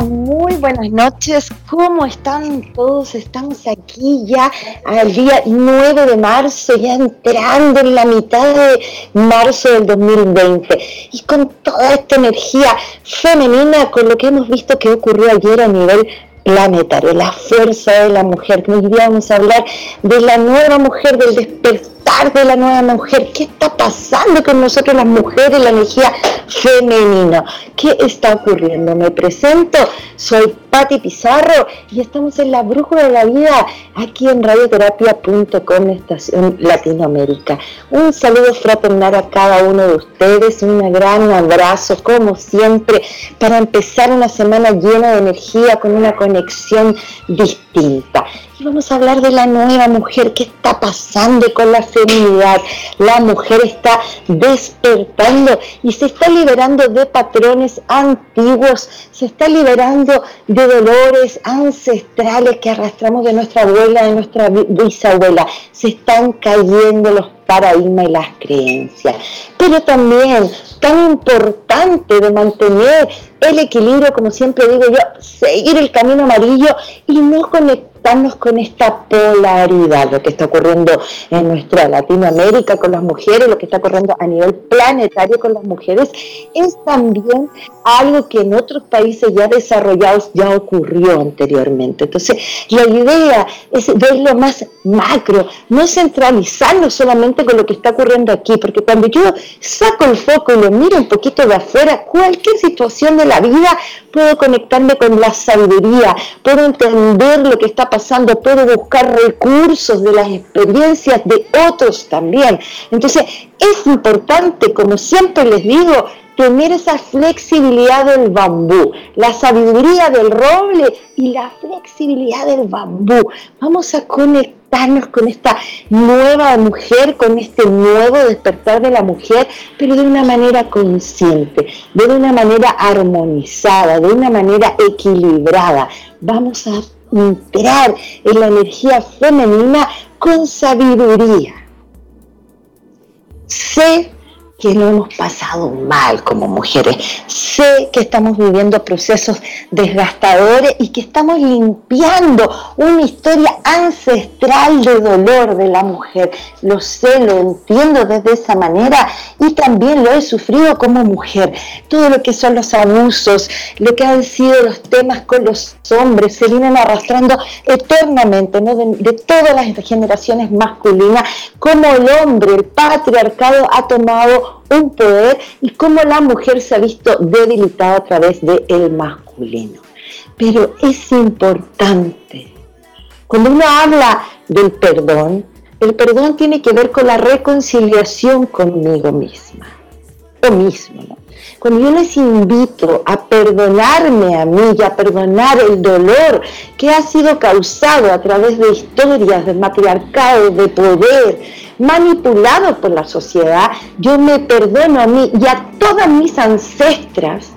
Muy buenas noches. ¿Cómo están todos? Estamos aquí ya al día 9 de marzo, ya entrando en la mitad de marzo del 2020. Y con toda esta energía femenina, con lo que hemos visto que ocurrió ayer a nivel planetario, la fuerza de la mujer. Hoy día vamos a hablar de la nueva mujer, del despertar de la nueva mujer. ¿Qué está pasando con nosotros las mujeres, la energía femenina? ¿Qué está ocurriendo? Me presento, soy Patti Pizarro y estamos en la Brújula de la Vida aquí en radioterapia.com Estación Latinoamérica. Un saludo fraternal a cada uno de ustedes, un gran abrazo como siempre para empezar una semana llena de energía con una conexión distinta vamos a hablar de la nueva mujer, qué está pasando con la feminidad. La mujer está despertando y se está liberando de patrones antiguos, se está liberando de dolores ancestrales que arrastramos de nuestra abuela, de nuestra bisabuela. Se están cayendo los paradigmas y las creencias. Pero también tan importante de mantener el equilibrio, como siempre digo yo, seguir el camino amarillo y no conectar con esta polaridad, lo que está ocurriendo en nuestra Latinoamérica con las mujeres, lo que está ocurriendo a nivel planetario con las mujeres, es también algo que en otros países ya desarrollados ya ocurrió anteriormente. Entonces, la idea es verlo más macro, no centralizarnos solamente con lo que está ocurriendo aquí, porque cuando yo saco el foco y lo miro un poquito de afuera, cualquier situación de la vida puedo conectarme con la sabiduría, puedo entender lo que está pasando, puedo buscar recursos de las experiencias de otros también. Entonces, es importante, como siempre les digo, tener esa flexibilidad del bambú, la sabiduría del roble y la flexibilidad del bambú. Vamos a conectarnos con esta nueva mujer, con este nuevo despertar de la mujer, pero de una manera consciente, de una manera armonizada, de una manera equilibrada. Vamos a entrar en la energía femenina con sabiduría. Sé que lo hemos pasado mal como mujeres. Sé que estamos viviendo procesos desgastadores y que estamos limpiando una historia ancestral de dolor de la mujer. Lo sé, lo entiendo desde esa manera y también lo he sufrido como mujer. Todo lo que son los abusos, lo que han sido los temas con los hombres, se vienen arrastrando eternamente ¿no? de, de todas las generaciones masculinas, como el hombre, el patriarcado ha tomado un poder y cómo la mujer se ha visto debilitada a través del el masculino. Pero es importante, cuando uno habla del perdón, el perdón tiene que ver con la reconciliación conmigo misma, o mismo, cuando yo les invito a perdonarme a mí y a perdonar el dolor que ha sido causado a través de historias de matriarcado, de poder, manipulado por la sociedad, yo me perdono a mí y a todas mis ancestras,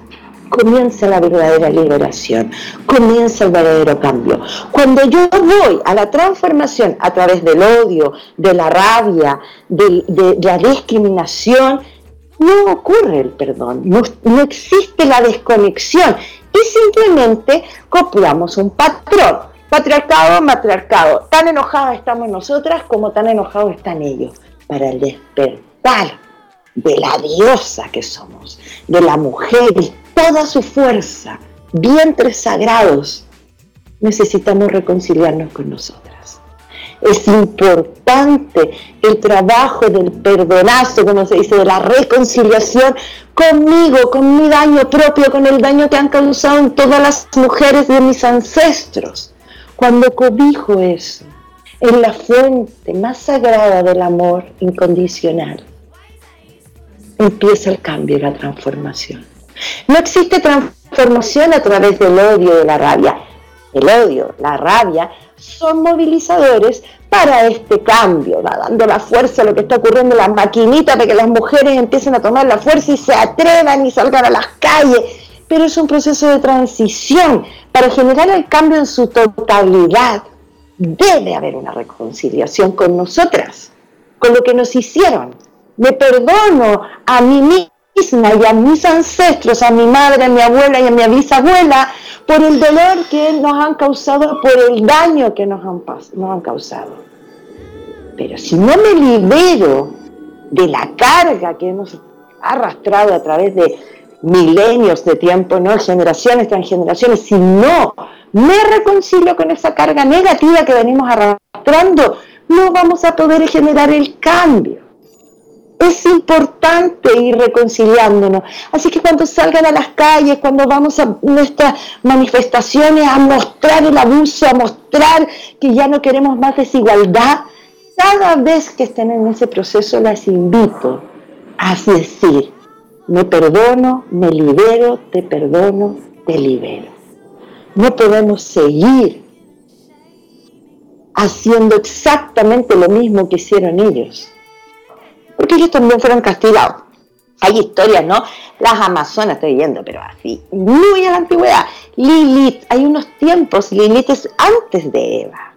comienza la verdadera liberación, comienza el verdadero cambio. Cuando yo voy a la transformación a través del odio, de la rabia, de, la discriminación, no ocurre el perdón, no, no existe la desconexión y simplemente copiamos un patrón. Patriarcado, matriarcado. Tan enojadas estamos nosotras como tan enojados están ellos. Para el despertar de la diosa que somos, de la mujer y toda su fuerza, vientres sagrados, necesitamos reconciliarnos con nosotras. Es importante el trabajo del perdonazo, como se dice, de la reconciliación conmigo, con mi daño propio, con el daño que han causado en todas las mujeres de mis ancestros. Cuando cobijo eso en la fuente más sagrada del amor incondicional, empieza el cambio y la transformación. No existe transformación a través del odio y de la rabia. El odio, la rabia, son movilizadores para este cambio, dando la fuerza a lo que está ocurriendo en las maquinitas para que las mujeres empiecen a tomar la fuerza y se atrevan y salgan a las calles. Pero es un proceso de transición para generar el cambio en su totalidad. Debe haber una reconciliación con nosotras, con lo que nos hicieron. Me perdono a mí misma y a mis ancestros, a mi madre, a mi abuela y a mi bisabuela, por el dolor que nos han causado, por el daño que nos han, nos han causado. Pero si no me libero de la carga que hemos arrastrado a través de milenios de tiempo, ¿no? generaciones tras generaciones, si no me reconcilio con esa carga negativa que venimos arrastrando, no vamos a poder generar el cambio es importante ir reconciliándonos. Así que cuando salgan a las calles, cuando vamos a nuestras manifestaciones a mostrar el abuso, a mostrar que ya no queremos más desigualdad, cada vez que estén en ese proceso las invito a decir, me perdono, me libero, te perdono, te libero. No podemos seguir haciendo exactamente lo mismo que hicieron ellos porque ellos también fueron castigados. Hay historias, ¿no? Las Amazonas, estoy viendo, pero así, muy a la antigüedad. Lilith, hay unos tiempos, Lilith es antes de Eva,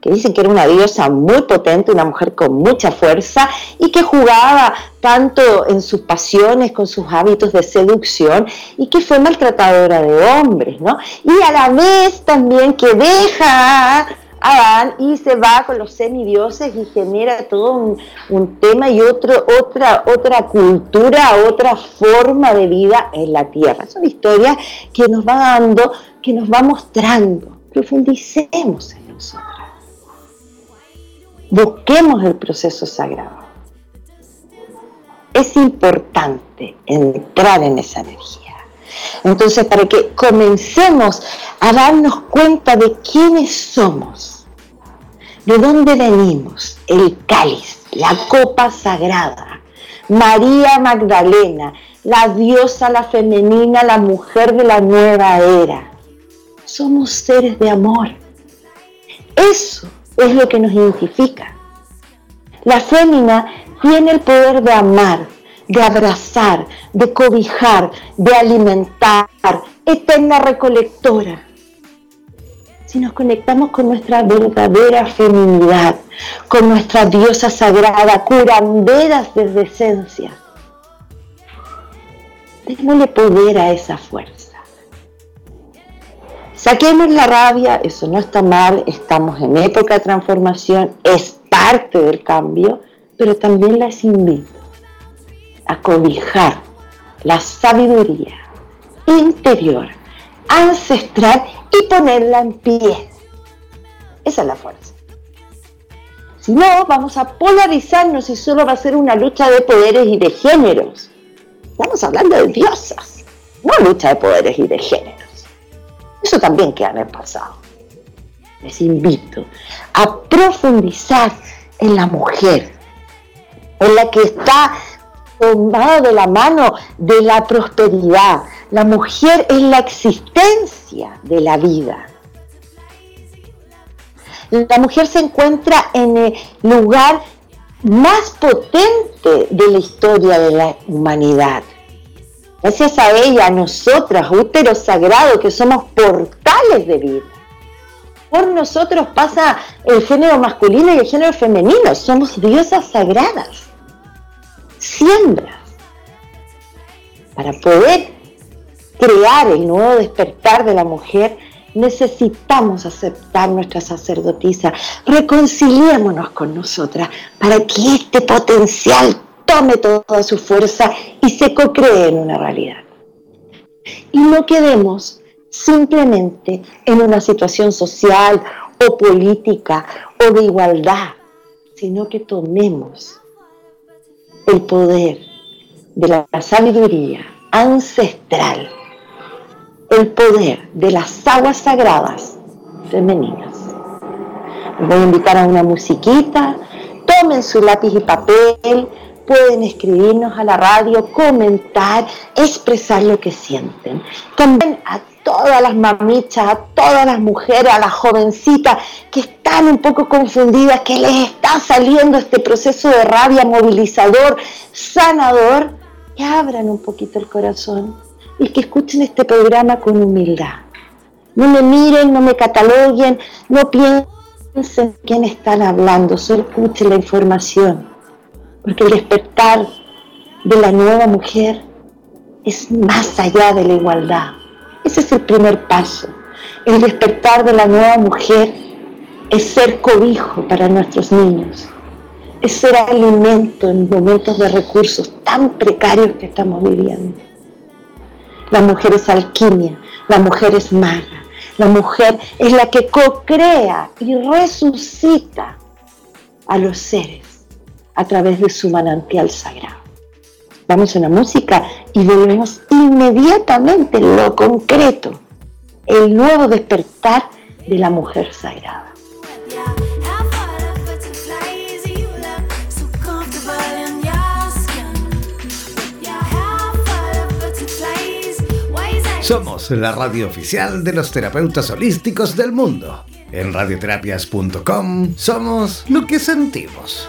que dicen que era una diosa muy potente, una mujer con mucha fuerza y que jugaba tanto en sus pasiones, con sus hábitos de seducción y que fue maltratadora de hombres, ¿no? Y a la vez también que deja Adán y se va con los semidioses y genera todo un, tema y otro, otra, otra cultura, otra forma de vida en la tierra. Son historias que nos va dando, que nos va mostrando. Profundicemos en nosotras. Busquemos el proceso sagrado. Es importante entrar en esa energía. Entonces, para que comencemos a darnos cuenta de quiénes somos, de dónde venimos, el cáliz, la copa sagrada, María Magdalena, la diosa, la femenina, la mujer de la nueva era. Somos seres de amor. Eso es lo que nos identifica. La fémina tiene el poder de amar, de abrazar, de cobijar, de alimentar, eterna recolectora. Si nos conectamos con nuestra verdadera feminidad, con nuestra diosa sagrada, curanderas desde esencia, démosle poder a esa fuerza. Saquemos la rabia, eso no está mal, estamos en época de transformación, es parte del cambio, pero también las invito a cobijar la sabiduría interior, ancestral y ponerla en pie. Esa es la fuerza. Si no, vamos a polarizarnos y solo va a ser una lucha de poderes y de géneros. Estamos hablando de diosas, no lucha de poderes y de géneros. Eso también queda en el pasado. Les invito a profundizar en la mujer, en la que está tomado de la mano de la prosperidad. La mujer es la existencia de la vida. La mujer se encuentra en el lugar más potente de la historia de la humanidad. Gracias a ella, nosotras, úteros sagrados, que somos portales de vida. Por nosotros pasa el género masculino y el género femenino. Somos diosas sagradas, siembras. Para poder crear el nuevo despertar de la mujer, necesitamos aceptar nuestra sacerdotisa. Reconciliémonos con nosotras para que este potencial tome toda su fuerza y se co-cree en una realidad. Y no quedemos simplemente en una situación social o política o de igualdad, sino que tomemos el poder de la sabiduría ancestral, el poder de las aguas sagradas femeninas. voy a invitar a una musiquita, tomen su lápiz y papel, pueden escribirnos a la radio, comentar, expresar lo que sienten. También a todas las mamichas, a todas las mujeres, a las jovencitas que están un poco confundidas, que les está saliendo este proceso de rabia movilizador, sanador, que abran un poquito el corazón y que escuchen este programa con humildad. No me miren, no me cataloguen, no piensen quién están hablando, solo escuchen la información porque el despertar de la nueva mujer es más allá de la igualdad. Ese es el primer paso. El despertar de la nueva mujer es ser cobijo para nuestros niños, es ser alimento en momentos de recursos tan precarios que estamos viviendo. La mujer es alquimia, la mujer es maga, la mujer es la que co-crea y resucita a los seres a través de su manantial sagrado. Vamos a una música y volvemos inmediatamente lo concreto, el nuevo despertar de la mujer sagrada. Somos la radio oficial de los terapeutas holísticos del mundo. En radioterapias.com somos lo que sentimos.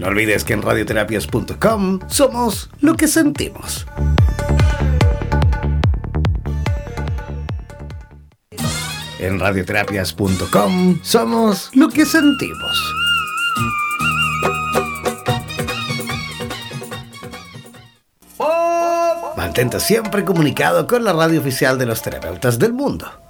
No olvides que en radioterapias.com somos lo que sentimos. En radioterapias.com somos lo que sentimos. Mantente siempre comunicado con la radio oficial de los terapeutas del mundo.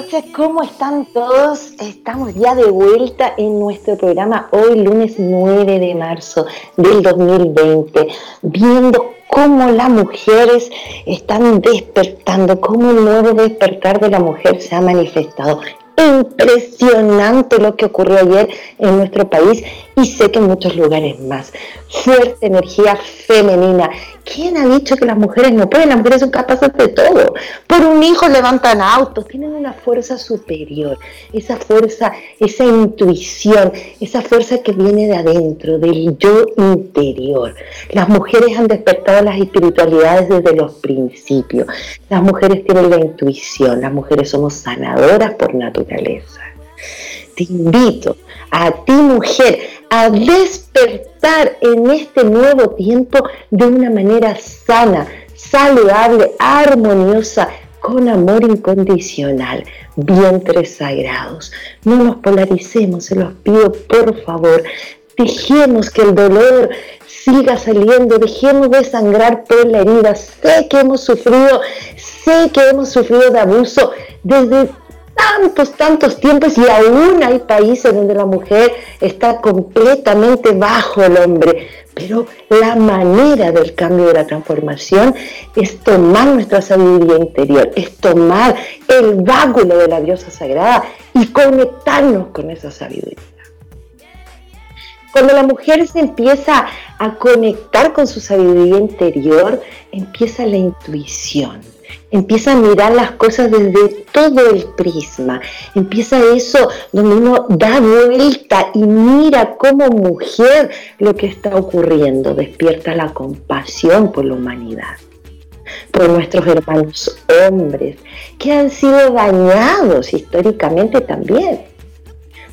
Noches, ¿cómo están todos? Estamos ya de vuelta en nuestro programa hoy, lunes 9 de marzo del 2020, viendo cómo las mujeres están despertando, cómo el nuevo despertar de la mujer se ha manifestado impresionante lo que ocurrió ayer en nuestro país y sé que en muchos lugares más. Fuerte energía femenina. ¿Quién ha dicho que las mujeres no pueden? Las mujeres son capaces de todo. Por un hijo levantan autos, tienen una fuerza superior. Esa fuerza, esa intuición, esa fuerza que viene de adentro, del yo interior. Las mujeres han despertado las espiritualidades desde los principios. Las mujeres tienen la intuición, las mujeres somos sanadoras por naturaleza. Te invito a ti mujer a despertar en este nuevo tiempo de una manera sana, saludable, armoniosa, con amor incondicional, vientres sagrados. No nos polaricemos, se los pido por favor. Dejemos que el dolor siga saliendo, dejemos de sangrar por la herida. Sé que hemos sufrido, sé que hemos sufrido de abuso desde tantos, tantos tiempos y aún hay países donde la mujer está completamente bajo el hombre. Pero la manera del cambio de la transformación es tomar nuestra sabiduría interior, es tomar el báculo de la diosa sagrada y conectarnos con esa sabiduría. Cuando la mujer se empieza a conectar con su sabiduría interior, empieza la intuición empieza a mirar las cosas desde todo el prisma, empieza eso donde uno da vuelta y mira como mujer lo que está ocurriendo, despierta la compasión por la humanidad, por nuestros hermanos hombres que han sido dañados históricamente también.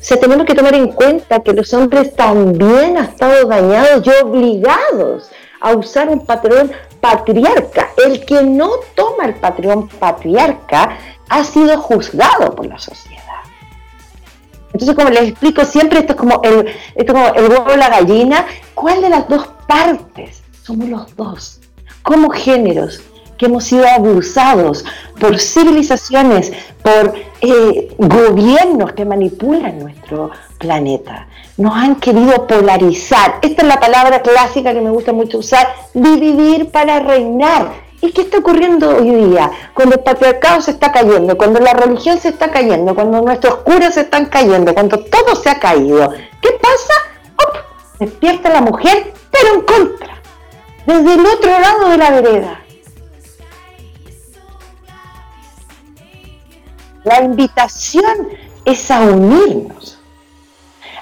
O sea, tenemos que tomar en cuenta que los hombres también han estado dañados y obligados a usar un patrón patriarca. El que no toma el patrón patriarca ha sido juzgado por la sociedad. Entonces, como les explico siempre, esto es como el, esto como el huevo y la gallina. ¿Cuál de las dos partes? Somos los dos. Como géneros que hemos sido abusados por civilizaciones, por eh, gobiernos que manipulan nuestro planeta. Nos han querido polarizar. Esta es la palabra clásica que me gusta mucho usar, dividir para reinar. ¿Y qué está ocurriendo hoy día? Cuando el patriarcado se está cayendo, cuando la religión se está cayendo, cuando nuestros curas se están cayendo, cuando todo se ha caído. ¿Qué pasa? Despierta la mujer, pero en contra. Desde el otro lado de la vereda. La invitación es a unirnos,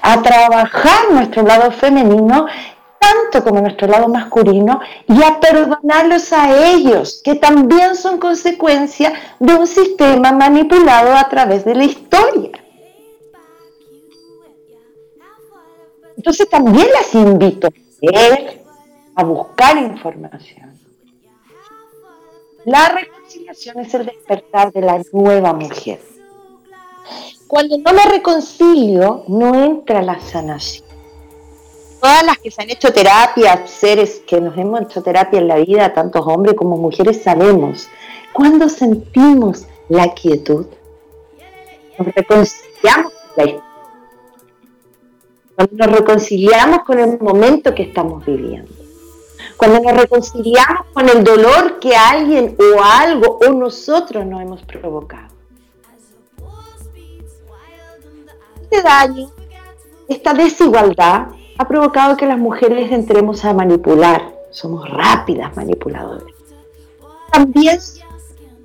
a trabajar nuestro lado femenino tanto como nuestro lado masculino y a perdonarlos a ellos, que también son consecuencia de un sistema manipulado a través de la historia. Entonces también las invito a leer, a buscar información. La reconciliación es el despertar de la nueva mujer. Cuando no me reconcilio, no entra la sanación. Todas las que se han hecho terapia, seres que nos hemos hecho terapia en la vida, tantos hombres como mujeres, sabemos. Cuando sentimos la quietud, nos reconciliamos con la cuando nos reconciliamos con el momento que estamos viviendo cuando nos reconciliamos con el dolor que alguien o algo o nosotros nos hemos provocado. Este daño, esta desigualdad ha provocado que las mujeres entremos a manipular. Somos rápidas manipuladoras. También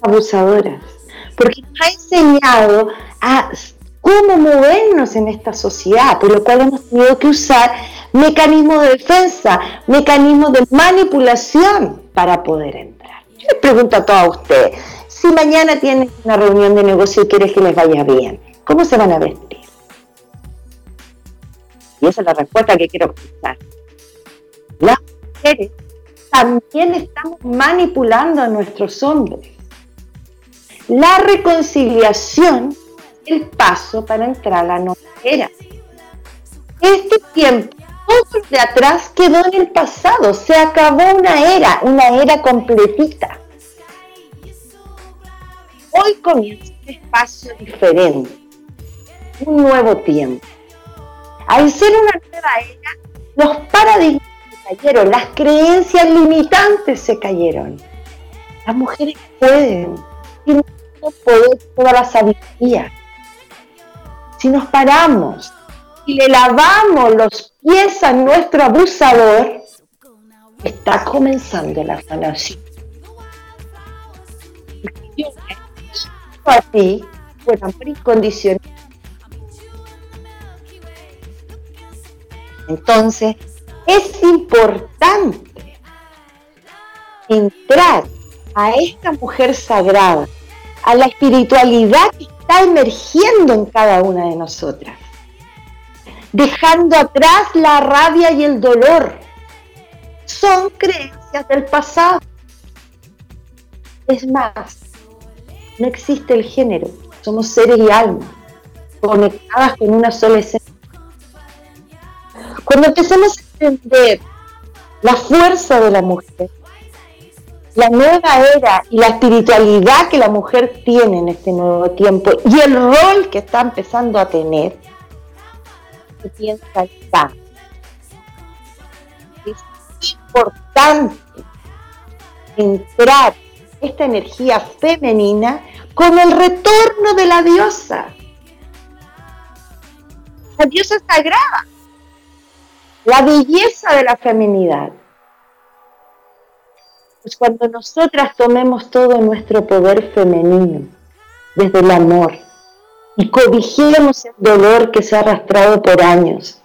abusadoras, porque nos ha enseñado a cómo movernos en esta sociedad, por lo cual hemos tenido que usar mecanismos de defensa, mecanismos de manipulación para poder entrar. Yo les pregunto a todos ustedes, si mañana tienen una reunión de negocio y quieres que les vaya bien, ¿cómo se van a vestir? Y esa es la respuesta que quiero escuchar. Las mujeres también estamos manipulando a nuestros hombres. La reconciliación es el paso para entrar a la nueva era. Este tiempo todo de atrás quedó en el pasado, se acabó una era, una era completita. Hoy comienza un espacio diferente, un nuevo tiempo. Al ser una nueva era, los paradigmas se cayeron, las creencias limitantes se cayeron. Las mujeres pueden, tienen poder, toda la sabiduría. Si nos paramos y le lavamos los pies a nuestro abusador, está comenzando la sanación. A ti incondicional. Entonces, es importante entrar a esta mujer sagrada, a la espiritualidad que está emergiendo en cada una de nosotras, dejando atrás la rabia y el dolor. Son creencias del pasado. Es más, no existe el género, somos seres y almas, conectadas con una sola esencia. Cuando empezamos a entender la fuerza de la mujer, la nueva era y la espiritualidad que la mujer tiene en este nuevo tiempo y el rol que está empezando a tener, se piensa acá. Es importante entrar esta energía femenina con el retorno de la diosa. La diosa sagrada. La belleza de la feminidad. Pues cuando nosotras tomemos todo nuestro poder femenino, desde el amor, y cobijemos el dolor que se ha arrastrado por años,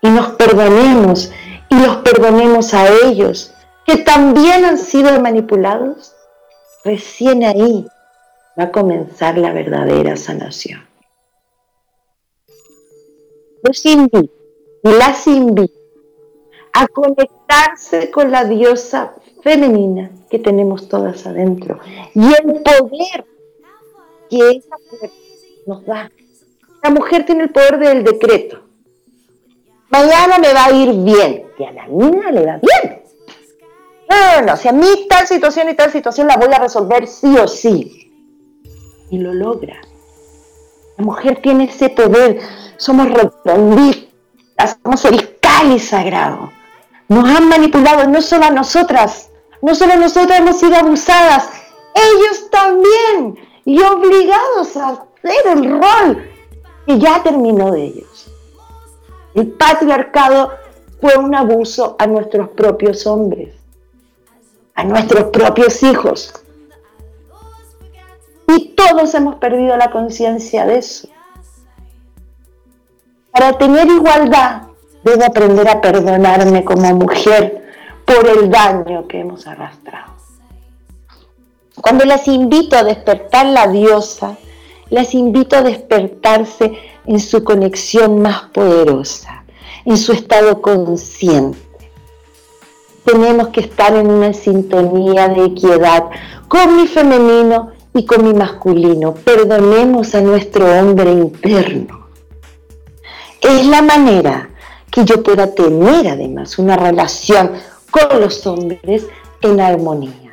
y nos perdonemos, y los perdonemos a ellos, que también han sido manipulados, recién ahí va a comenzar la verdadera sanación. Los invito y las invito a conectarse con la diosa femenina que tenemos todas adentro y el poder que esa mujer nos da. La mujer tiene el poder del decreto. Mañana me va a ir bien y a la niña le va bien. No, no, no, a mí tal situación y tal situación la voy a resolver sí o sí. Y lo logra. La mujer tiene ese poder. Somos reprendidas, somos el cáliz sagrado. Nos han manipulado no solo a nosotras, no solo nosotras hemos sido abusadas, ellos también, y obligados a hacer el rol que ya terminó de ellos. El patriarcado fue un abuso a nuestros propios hombres, a nuestros propios hijos. Y todos hemos perdido la conciencia de eso. Para tener igualdad, debo aprender a perdonarme como mujer por el daño que hemos arrastrado. Cuando las invito a despertar la diosa, las invito a despertarse en su conexión más poderosa, en su estado consciente. Tenemos que estar en una sintonía de equidad con mi femenino y con mi masculino. Perdonemos a nuestro hombre interno. Es la manera que yo pueda tener además una relación con los hombres en armonía.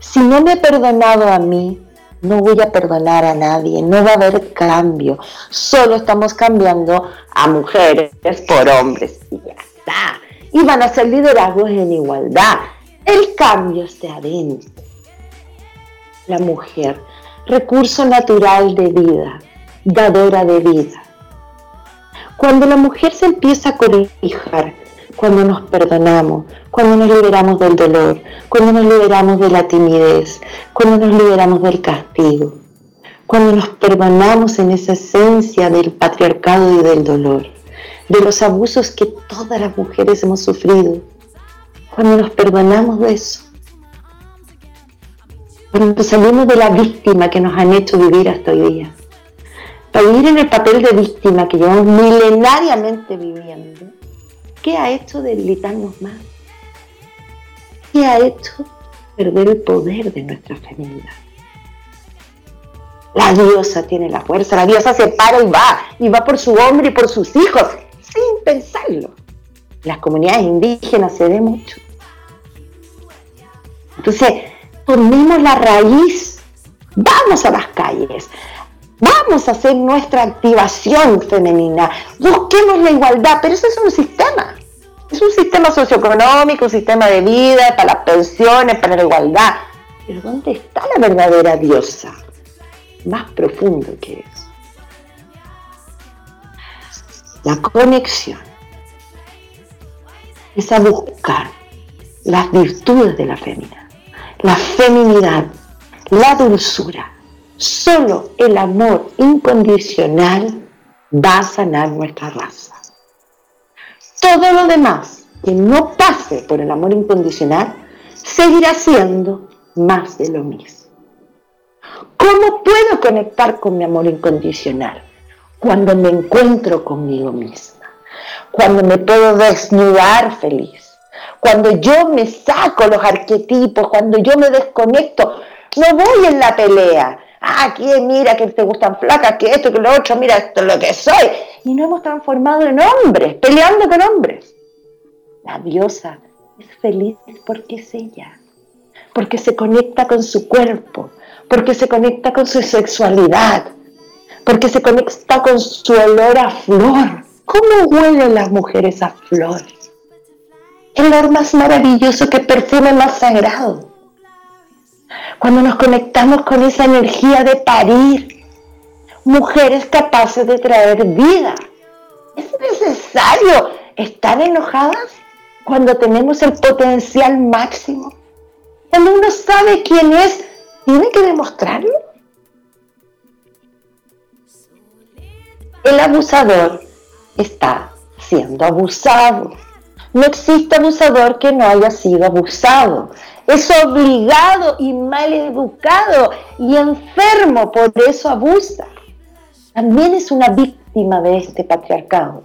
Si no me he perdonado a mí, no voy a perdonar a nadie, no va a haber cambio. Solo estamos cambiando a mujeres por hombres y ya está. Y van a ser liderazgos en igualdad. El cambio está adentro. La mujer, recurso natural de vida, dadora de vida. Cuando la mujer se empieza a corijar, cuando nos perdonamos, cuando nos liberamos del dolor, cuando nos liberamos de la timidez, cuando nos liberamos del castigo, cuando nos perdonamos en esa esencia del patriarcado y del dolor, de los abusos que todas las mujeres hemos sufrido, cuando nos perdonamos de eso, cuando salimos de la víctima que nos han hecho vivir hasta hoy día, para vivir en el papel de víctima que llevamos milenariamente viviendo, ¿Qué ha hecho debilitarnos más? ¿Qué ha hecho perder el poder de nuestra feminidad? La diosa tiene la fuerza, la diosa se para y va, y va por su hombre y por sus hijos, sin pensarlo. las comunidades indígenas se ve mucho. Entonces, tomemos la raíz Vamos a las calles. Vamos a hacer nuestra activación femenina. Busquemos la igualdad, pero eso es un sistema. Es un sistema socioeconómico, un sistema de vida, para las pensiones, para la igualdad. Pero ¿dónde está la verdadera diosa? Más profundo que eso. La conexión es a buscar las virtudes de la feminidad, la feminidad, la dulzura. Solo el amor incondicional va a sanar nuestra raza. Todo lo demás que no pase por el amor incondicional seguirá siendo más de lo mismo. ¿Cómo puedo conectar con mi amor incondicional? Cuando me encuentro conmigo misma, cuando me puedo desnudar feliz, cuando yo me saco los arquetipos, cuando yo me desconecto, no voy en la pelea. Ah, aquí mira que te gustan flacas, que esto, que lo otro, mira esto es lo que soy. Y no hemos transformado en hombres, peleando con hombres. La diosa es feliz porque es ella, porque se conecta con su cuerpo, porque se conecta con su sexualidad, porque se conecta con su olor a flor. ¿Cómo huelen las mujeres a flor? El olor más maravilloso que perfume más sagrado. Cuando nos conectamos con esa energía de parir, mujeres capaces de traer vida. ¿Es necesario estar enojadas cuando tenemos el potencial máximo? Cuando uno sabe quién es, tiene que demostrarlo. El abusador está siendo abusado. No existe abusador que no haya sido abusado. Es obligado y mal educado y enfermo, por eso abusa. También es una víctima de este patriarcado.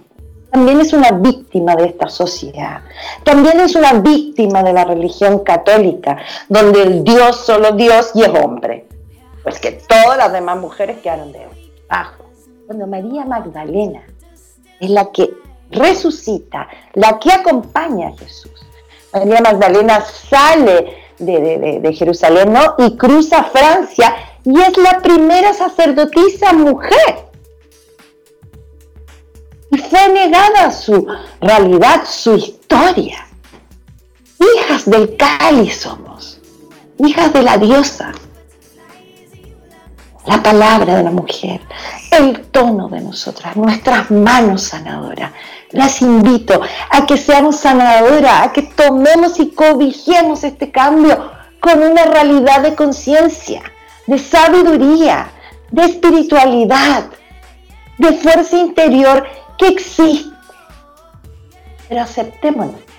También es una víctima de esta sociedad. También es una víctima de la religión católica, donde el Dios, solo Dios y es hombre. Pues que todas las demás mujeres quedaron de abajo. Cuando María Magdalena es la que resucita, la que acompaña a Jesús. María Magdalena sale de, Jerusalén y cruza Francia y es la primera sacerdotisa mujer. Y fue negada su realidad, su historia. Hijas del cáliz somos, hijas de la diosa la palabra de la mujer, el tono de nosotras, nuestras manos sanadoras. Las invito a que seamos sanadoras, a que tomemos y cobijemos este cambio con una realidad de conciencia, de sabiduría, de espiritualidad, de fuerza interior que existe. Pero aceptémonos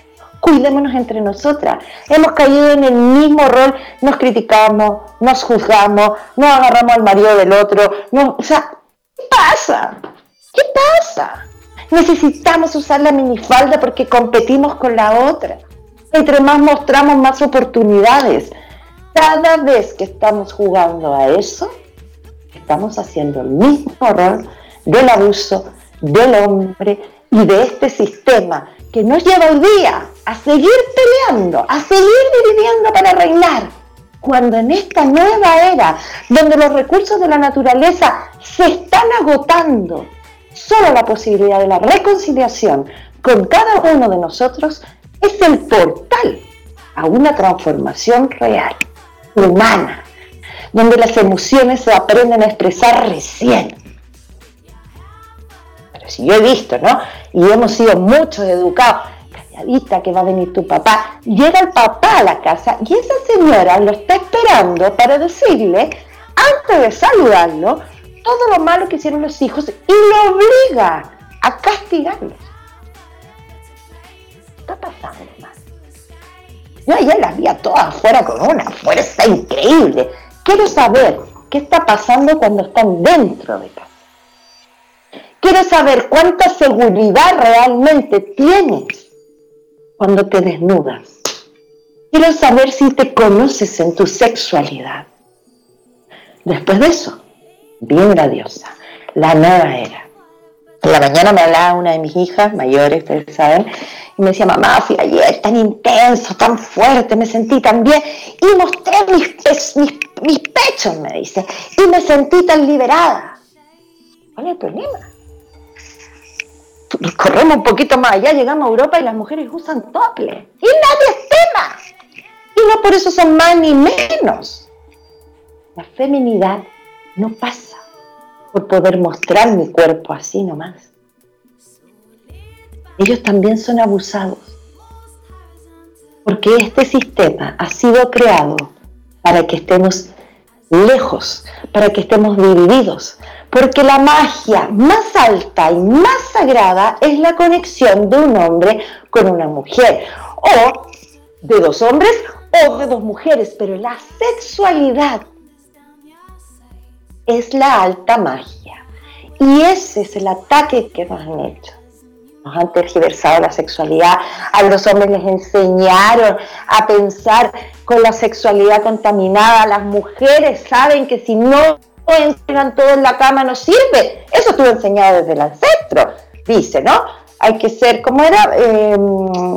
cuidémonos entre nosotras. Hemos caído en el mismo rol, nos criticamos, nos juzgamos, nos agarramos al marido del otro. No, o sea, ¿qué pasa? ¿Qué pasa? Necesitamos usar la minifalda porque competimos con la otra. Entre más mostramos más oportunidades. Cada vez que estamos jugando a eso, estamos haciendo el mismo rol del abuso del hombre y de este sistema que nos lleva hoy día a seguir peleando, a seguir dividiendo para reinar, cuando en esta nueva era, donde los recursos de la naturaleza se están agotando, solo la posibilidad de la reconciliación con cada uno de nosotros es el portal a una transformación real, humana, donde las emociones se aprenden a expresar recién. Pero si yo he visto, ¿no? y hemos sido muchos educados, calladita que va a venir tu papá, llega el papá a la casa y esa señora lo está esperando para decirle, antes de saludarlo, todo lo malo que hicieron los hijos y lo obliga a castigarlos. ¿Qué está pasando, hermano? Yo ayer las vi a todas afuera con una fuerza increíble. Quiero saber qué está pasando cuando están dentro de casa. Quiero saber cuánta seguridad realmente tienes cuando te desnudas. Quiero saber si te conoces en tu sexualidad. Después de eso, la diosa, la nueva era. En la mañana me hablaba una de mis hijas mayores, ustedes saben, y me decía, mamá, fui tan intenso, tan fuerte, me sentí tan bien, y mostré mis pechos, me dice, y me sentí tan liberada. ¿Cuál es el problema? Corremos un poquito más allá, llegamos a Europa y las mujeres usan tople. Y nadie es tema. Y no por eso son más ni menos. La feminidad no pasa por poder mostrar mi cuerpo así nomás. Ellos también son abusados. Porque este sistema ha sido creado para que estemos lejos, para que estemos divididos. Porque la magia más alta y más sagrada es la conexión de un hombre con una mujer. O de dos hombres o de dos mujeres. Pero la sexualidad es la alta magia. Y ese es el ataque que nos han hecho. Nos han tergiversado la sexualidad. A los hombres les enseñaron a pensar con la sexualidad contaminada. Las mujeres saben que si no entregan todo en la cama no sirve. Eso estuvo enseñado desde el ancestro, dice, ¿no? Hay que ser, ¿cómo era? Em,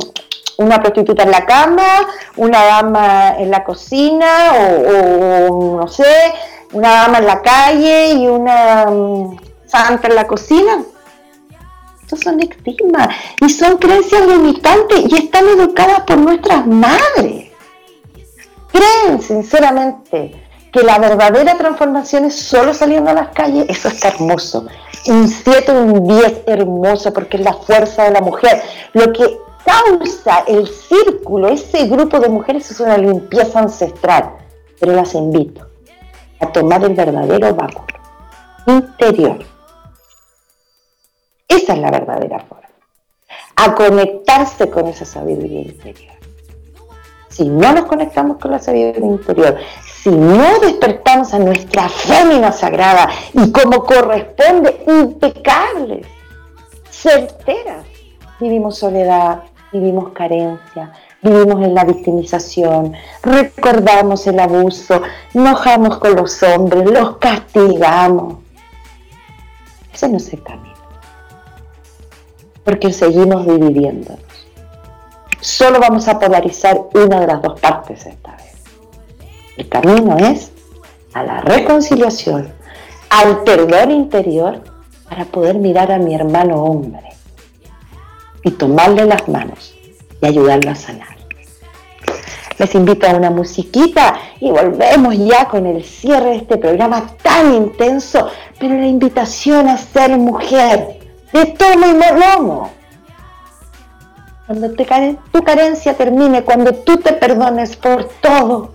una prostituta en la cama, una dama en la cocina o no sé, una dama en la calle y una mm, santa en la cocina. Estos son estigmas y son creencias limitantes y están educadas por nuestras madres. ¿Creen sinceramente que la verdadera transformación es solo saliendo a las calles? Eso está hermoso. Un 7, un 10 hermoso porque es la fuerza de la mujer. Lo que causa el círculo, ese grupo de mujeres es una limpieza ancestral. Pero las invito tomar el verdadero vapor interior. Esa es la verdadera forma. A conectarse con esa sabiduría interior. Si no nos conectamos con la sabiduría interior, si no despertamos a nuestra fémina sagrada y como corresponde, impecables, certeras, vivimos soledad, vivimos carencia, vivimos en la victimización, recordamos el abuso, enojamos con los hombres, los castigamos. Ese no es el camino. Porque seguimos dividiéndonos. Solo vamos a polarizar una de las dos partes esta vez. El camino es a la reconciliación, al perdón interior para poder mirar a mi hermano hombre y tomarle las manos y ayudarlo a sanar les invito a una musiquita y volvemos ya con el cierre de este programa tan intenso, pero la invitación a ser mujer, de tomo y molomo. Cuando tu carencia termine, cuando tú te perdones por todo,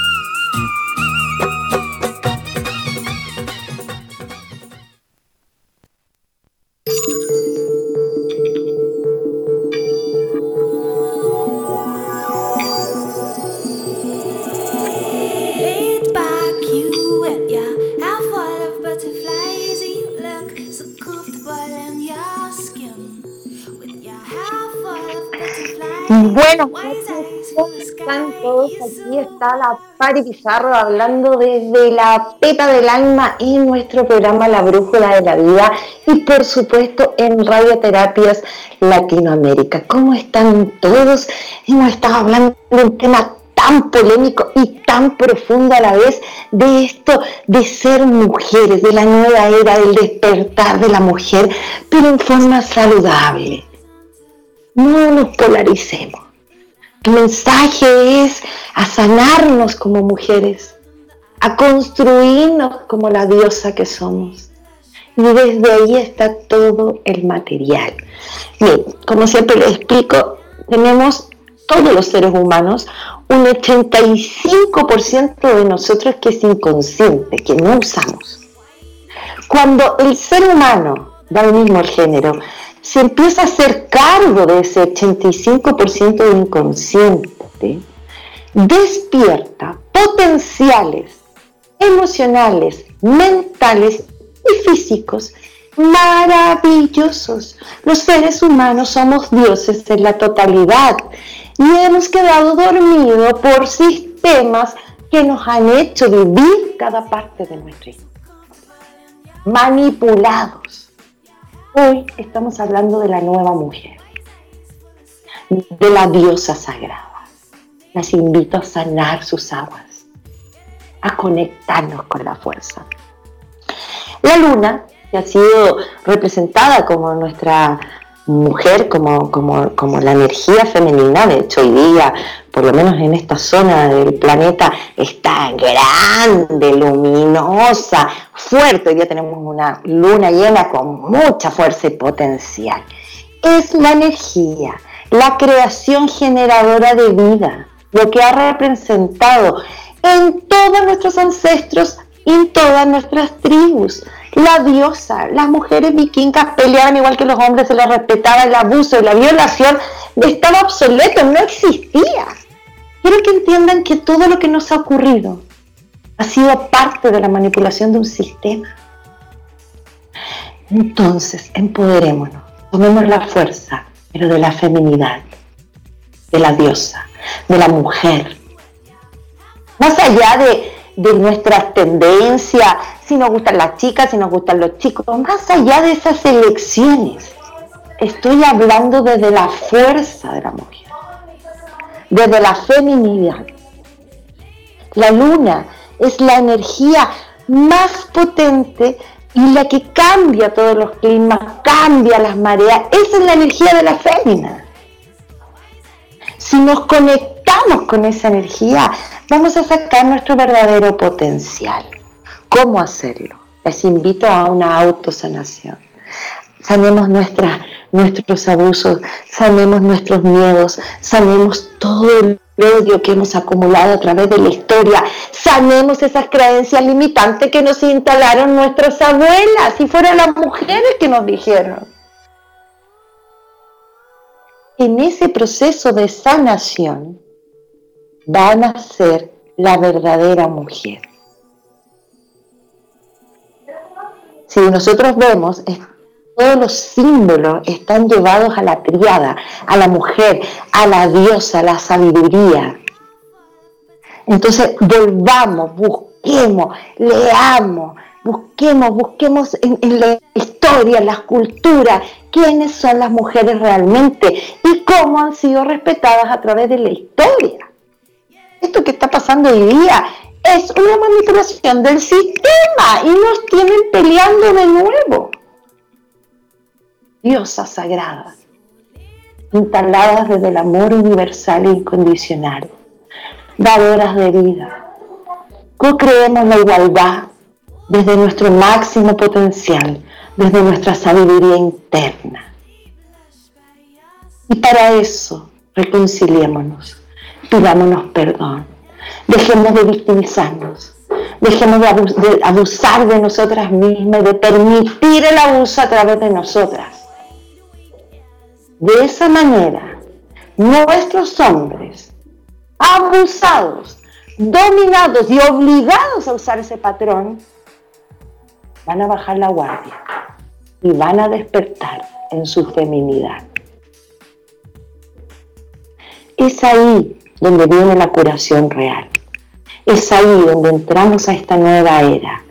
Está la Pari Pizarro hablando desde la pepa del alma en nuestro programa La Brújula de la Vida y por supuesto en Radioterapias Latinoamérica. ¿Cómo están todos? Hemos estado hablando de un tema tan polémico y tan profundo a la vez de esto de ser mujeres, de la nueva era, del despertar de la mujer, pero en forma saludable. No nos polaricemos el mensaje es a sanarnos como mujeres, a construirnos como la diosa que somos. Y desde ahí está todo el material. Bien, como siempre les explico, tenemos todos los seres humanos un 85% de nosotros que es inconsciente, que no usamos. Cuando el ser humano, da lo mismo género, se empieza a hacer cargo de ese 85% de inconsciente, despierta potenciales emocionales, mentales y físicos maravillosos. Los seres humanos somos dioses en la totalidad y hemos quedado dormidos por sistemas que nos han hecho vivir cada parte de nuestra vida. Manipulados Hoy estamos hablando de la nueva mujer, de la diosa sagrada. Las invito a sanar sus aguas, a conectarnos con la fuerza. La luna, que ha sido representada como nuestra mujer, como, como, como la energía femenina, de hecho hoy día, por lo menos en esta zona del planeta, está grande, luminosa, fuerte. Hoy día tenemos una luna llena con mucha fuerza y potencial. Es la energía, la creación generadora de vida, lo que ha representado en todos nuestros ancestros y en todas nuestras tribus la diosa, las mujeres vikingas peleaban igual que los hombres, se les respetaba el abuso y la violación, estaba obsoleto, no existía. Quiero que entiendan que todo lo que nos ha ocurrido ha sido parte de la manipulación de un sistema. Entonces, empoderémonos, tomemos la fuerza, pero de la feminidad, de la diosa, de la mujer. Más allá de, de nuestras tendencias, si nos gustan las chicas, si nos gustan los chicos, más allá de esas elecciones, estoy hablando desde la fuerza de la mujer, desde la feminidad. La luna es la energía más potente y la que cambia todos los climas, cambia las mareas. Esa es la energía de la fémina. Si nos conectamos con esa energía, vamos a sacar nuestro verdadero potencial. ¿Cómo hacerlo? Les invito a una autosanación. Sanemos nuestros abusos, sanemos nuestros miedos, sanemos todo el odio que hemos acumulado a través de la historia, sanemos esas creencias limitantes que nos instalaron nuestras abuelas y fueron las mujeres que nos dijeron. En ese proceso de sanación van a ser la verdadera mujer. Si nosotros vemos, todos los símbolos están llevados a la triada, a la mujer, a la diosa, a la sabiduría. Entonces, volvamos, busquemos, leamos, busquemos, busquemos en, en, la historia, en las culturas, quiénes son las mujeres realmente y cómo han sido respetadas a través de la historia. Esto que está pasando hoy día es una manipulación del sistema y nos tienen peleando de nuevo. Diosas sagradas, instaladas desde el amor universal e incondicional, dadoras de vida. Co-creemos la igualdad desde nuestro máximo potencial, desde nuestra sabiduría interna. Y para eso, reconciliémonos, pidámonos perdón Dejemos de victimizarnos. Dejemos de, abusar de nosotras mismas, de permitir el abuso a través de nosotras. De esa manera, nuestros hombres, abusados, dominados y obligados a usar ese patrón, van a bajar la guardia y van a despertar en su feminidad. Es ahí donde viene la curación real. Es ahí donde entramos a esta nueva era,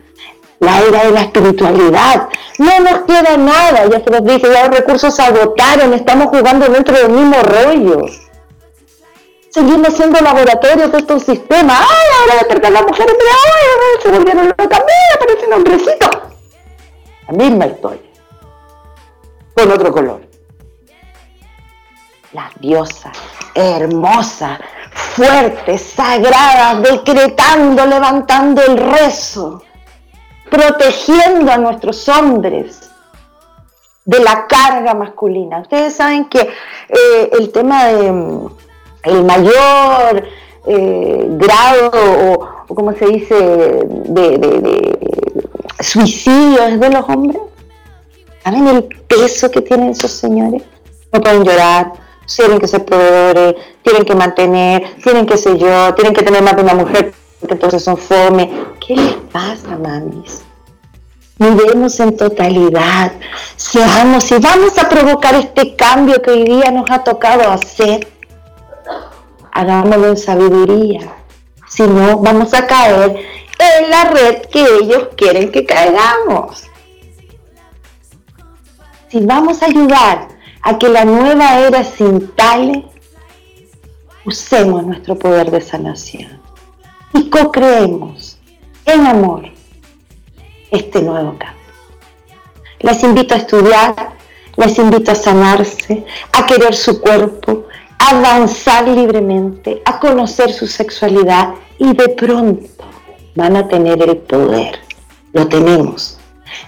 la era de la espiritualidad. No nos queda nada, ya se nos dice, ya los recursos agotaron, estamos jugando dentro del mismo rollo. Seguimos siendo laboratorios de estos sistemas. ¡Ay, ahora despertar las mujeres! ¡Mira, ay, se volvieron locas! ¡Mira, aparecen hombrecitos! La misma historia, con otro color. Las diosas, hermosas, fuertes, sagradas, decretando, levantando el rezo protegiendo a nuestros hombres de la carga masculina. Ustedes saben que eh, el tema de mm, el mayor eh, grado o, como se dice de, suicidio es de los hombres. ¿Saben el peso que tienen esos señores? No pueden llorar, tienen que ser proveedores, tienen que mantener, tienen que ser yo, tienen que tener más de una mujer porque entonces son fome. ¿Qué les pasa, mamis? Miremos en totalidad, seamos y vamos a provocar este cambio que hoy día nos ha tocado hacer. Hagámoslo en sabiduría, si no vamos a caer en la red que ellos quieren que caigamos. Si vamos a ayudar a que la nueva era se instale, usemos nuestro poder de sanación y co-creemos en amor este nuevo cambio. Les invito a estudiar, les invito a sanarse, a querer su cuerpo, a avanzar libremente, a conocer su sexualidad y de pronto van a tener el poder. Lo tenemos.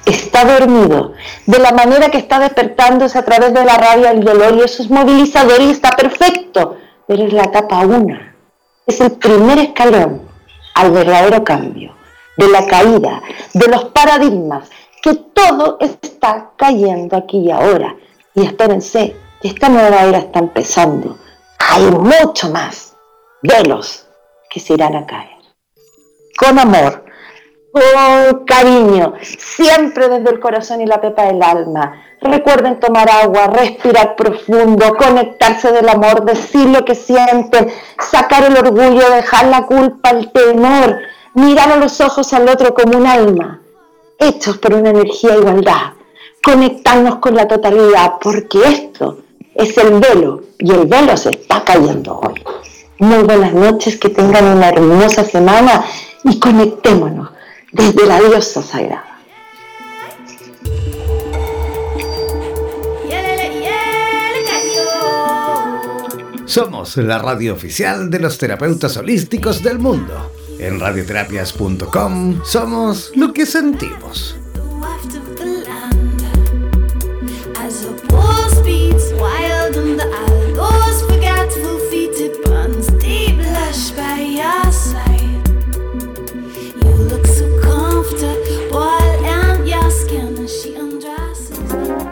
Está dormido. De la manera que está despertándose a través de la rabia, el dolor y eso es movilizador y está perfecto. Pero es la etapa una. Es el primer escalón al verdadero cambio de la caída, de los paradigmas, que todo está cayendo aquí y ahora. Y espérense, esta nueva era está empezando. Hay mucho más velos que se irán a caer. Con amor, con cariño, siempre desde el corazón y la pepa del alma. Recuerden tomar agua, respirar profundo, conectarse del amor, decir lo que sienten, sacar el orgullo, dejar la culpa, el temor, mirar a los ojos al otro como un alma, hechos por una energía igualdad, conectarnos con la totalidad, porque esto es el velo y el velo se está cayendo hoy. Muy buenas noches, que tengan una hermosa semana y conectémonos desde la diosa sagrada. Somos la radio oficial de los terapeutas holísticos del mundo. En radioterapias.com somos lo que sentimos.